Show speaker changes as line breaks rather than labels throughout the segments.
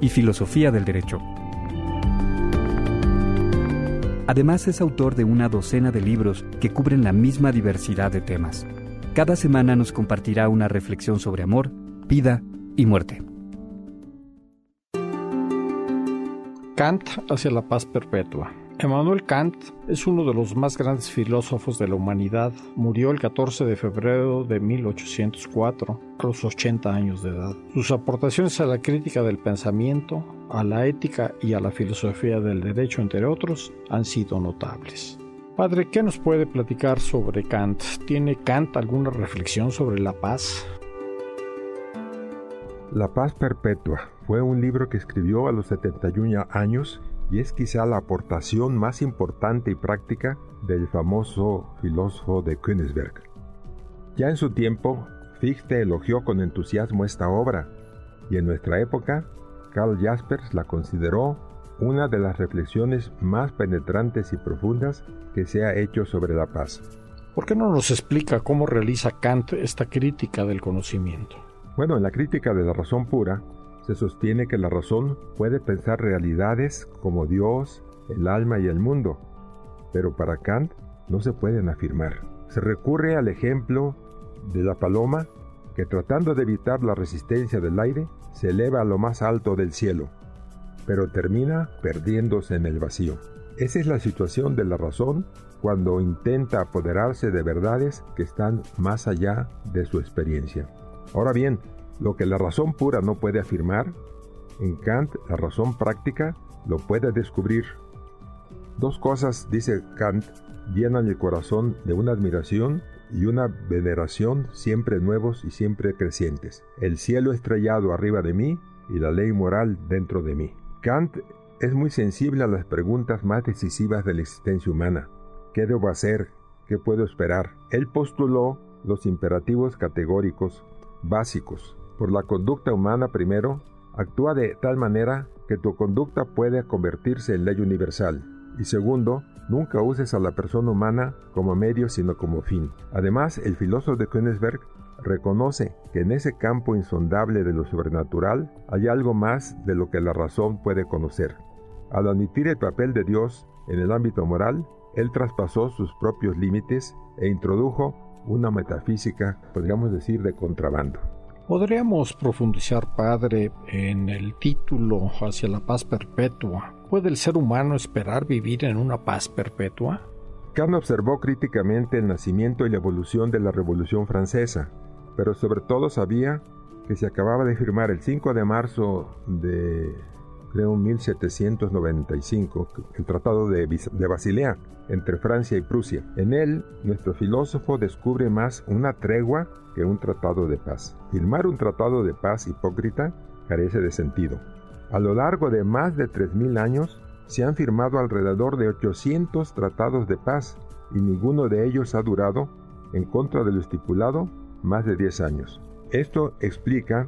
y filosofía del derecho. Además es autor de una docena de libros que cubren la misma diversidad de temas. Cada semana nos compartirá una reflexión sobre amor, vida y muerte.
Kant hacia la paz perpetua. Emmanuel Kant es uno de los más grandes filósofos de la humanidad. Murió el 14 de febrero de 1804, a los 80 años de edad. Sus aportaciones a la crítica del pensamiento, a la ética y a la filosofía del derecho, entre otros, han sido notables. Padre, ¿qué nos puede platicar sobre Kant? ¿Tiene Kant alguna reflexión sobre la paz?
La paz perpetua fue un libro que escribió a los 71 años y es quizá la aportación más importante y práctica del famoso filósofo de Königsberg. Ya en su tiempo, Fichte elogió con entusiasmo esta obra, y en nuestra época, Karl Jaspers la consideró una de las reflexiones más penetrantes y profundas que se ha hecho sobre la paz.
¿Por qué no nos explica cómo realiza Kant esta crítica del conocimiento?
Bueno, en la crítica de la razón pura, se sostiene que la razón puede pensar realidades como Dios, el alma y el mundo, pero para Kant no se pueden afirmar. Se recurre al ejemplo de la paloma que tratando de evitar la resistencia del aire se eleva a lo más alto del cielo, pero termina perdiéndose en el vacío. Esa es la situación de la razón cuando intenta apoderarse de verdades que están más allá de su experiencia. Ahora bien, lo que la razón pura no puede afirmar, en Kant la razón práctica lo puede descubrir. Dos cosas, dice Kant, llenan el corazón de una admiración y una veneración siempre nuevos y siempre crecientes. El cielo estrellado arriba de mí y la ley moral dentro de mí. Kant es muy sensible a las preguntas más decisivas de la existencia humana. ¿Qué debo hacer? ¿Qué puedo esperar? Él postuló los imperativos categóricos básicos por la conducta humana primero, actúa de tal manera que tu conducta puede convertirse en ley universal. Y segundo, nunca uses a la persona humana como medio sino como fin. Además, el filósofo de Königsberg reconoce que en ese campo insondable de lo sobrenatural hay algo más de lo que la razón puede conocer. Al admitir el papel de Dios en el ámbito moral, él traspasó sus propios límites e introdujo una metafísica, podríamos decir, de contrabando.
¿Podríamos profundizar, Padre, en el título hacia la paz perpetua? ¿Puede el ser humano esperar vivir en una paz perpetua?
Kant observó críticamente el nacimiento y la evolución de la Revolución Francesa, pero sobre todo sabía que se acababa de firmar el 5 de marzo de creo 1795, el Tratado de, de Basilea entre Francia y Prusia. En él, nuestro filósofo descubre más una tregua que un tratado de paz. Firmar un tratado de paz hipócrita carece de sentido. A lo largo de más de 3.000 años, se han firmado alrededor de 800 tratados de paz y ninguno de ellos ha durado, en contra de lo estipulado, más de 10 años. Esto explica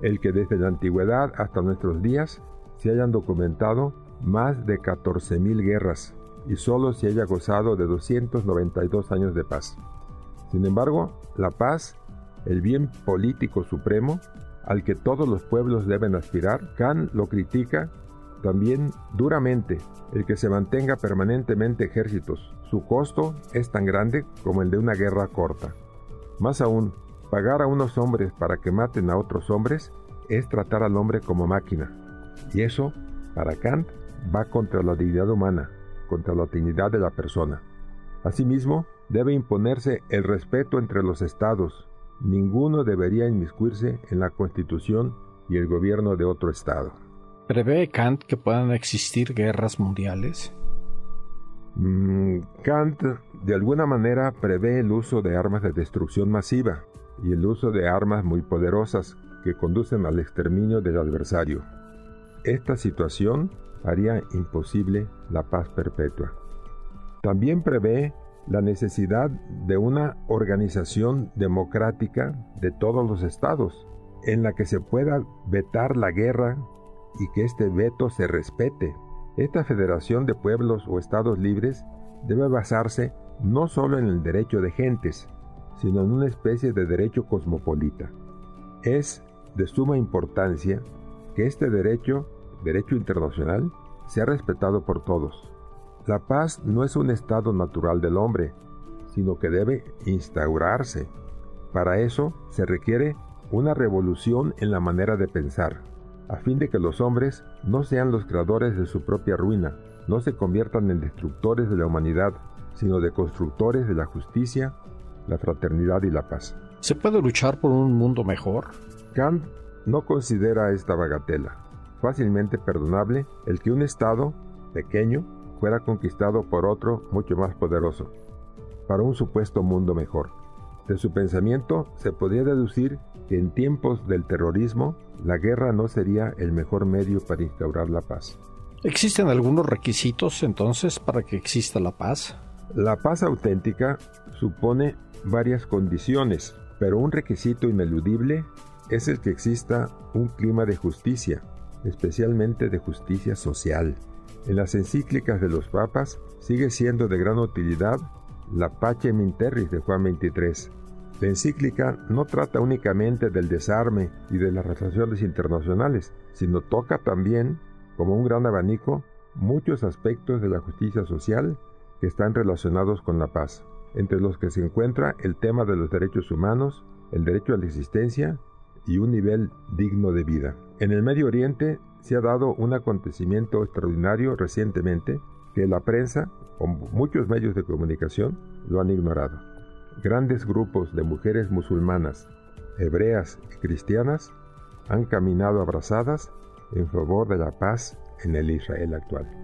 el que desde la antigüedad hasta nuestros días se hayan documentado más de 14.000 guerras y solo se haya gozado de 292 años de paz. Sin embargo, la paz, el bien político supremo, al que todos los pueblos deben aspirar, Kant lo critica también duramente, el que se mantenga permanentemente ejércitos. Su costo es tan grande como el de una guerra corta. Más aún, pagar a unos hombres para que maten a otros hombres es tratar al hombre como máquina, y eso, para Kant, va contra la dignidad humana, contra la dignidad de la persona. Asimismo, debe imponerse el respeto entre los estados. Ninguno debería inmiscuirse en la constitución y el gobierno de otro estado.
¿Prevé Kant que puedan existir guerras mundiales?
Mm, Kant de alguna manera prevé el uso de armas de destrucción masiva y el uso de armas muy poderosas que conducen al exterminio del adversario. Esta situación haría imposible la paz perpetua. También prevé la necesidad de una organización democrática de todos los estados, en la que se pueda vetar la guerra y que este veto se respete. Esta federación de pueblos o estados libres debe basarse no solo en el derecho de gentes, sino en una especie de derecho cosmopolita. Es de suma importancia que este derecho, derecho internacional, sea respetado por todos. La paz no es un estado natural del hombre, sino que debe instaurarse. Para eso se requiere una revolución en la manera de pensar, a fin de que los hombres no sean los creadores de su propia ruina, no se conviertan en destructores de la humanidad, sino de constructores de la justicia, la fraternidad y la paz.
¿Se puede luchar por un mundo mejor?
Kant no considera esta bagatela fácilmente perdonable el que un Estado pequeño fuera conquistado por otro mucho más poderoso, para un supuesto mundo mejor. De su pensamiento se podría deducir que en tiempos del terrorismo la guerra no sería el mejor medio para instaurar la paz.
¿Existen algunos requisitos entonces para que exista la paz?
La paz auténtica supone varias condiciones, pero un requisito ineludible es el que exista un clima de justicia, especialmente de justicia social. En las encíclicas de los papas sigue siendo de gran utilidad la Pacem in Terris de Juan 23. La encíclica no trata únicamente del desarme y de las relaciones internacionales, sino toca también, como un gran abanico, muchos aspectos de la justicia social que están relacionados con la paz, entre los que se encuentra el tema de los derechos humanos, el derecho a la existencia y un nivel digno de vida. En el Medio Oriente se ha dado un acontecimiento extraordinario recientemente que la prensa o muchos medios de comunicación lo han ignorado. Grandes grupos de mujeres musulmanas, hebreas y cristianas han caminado abrazadas en favor de la paz en el Israel actual.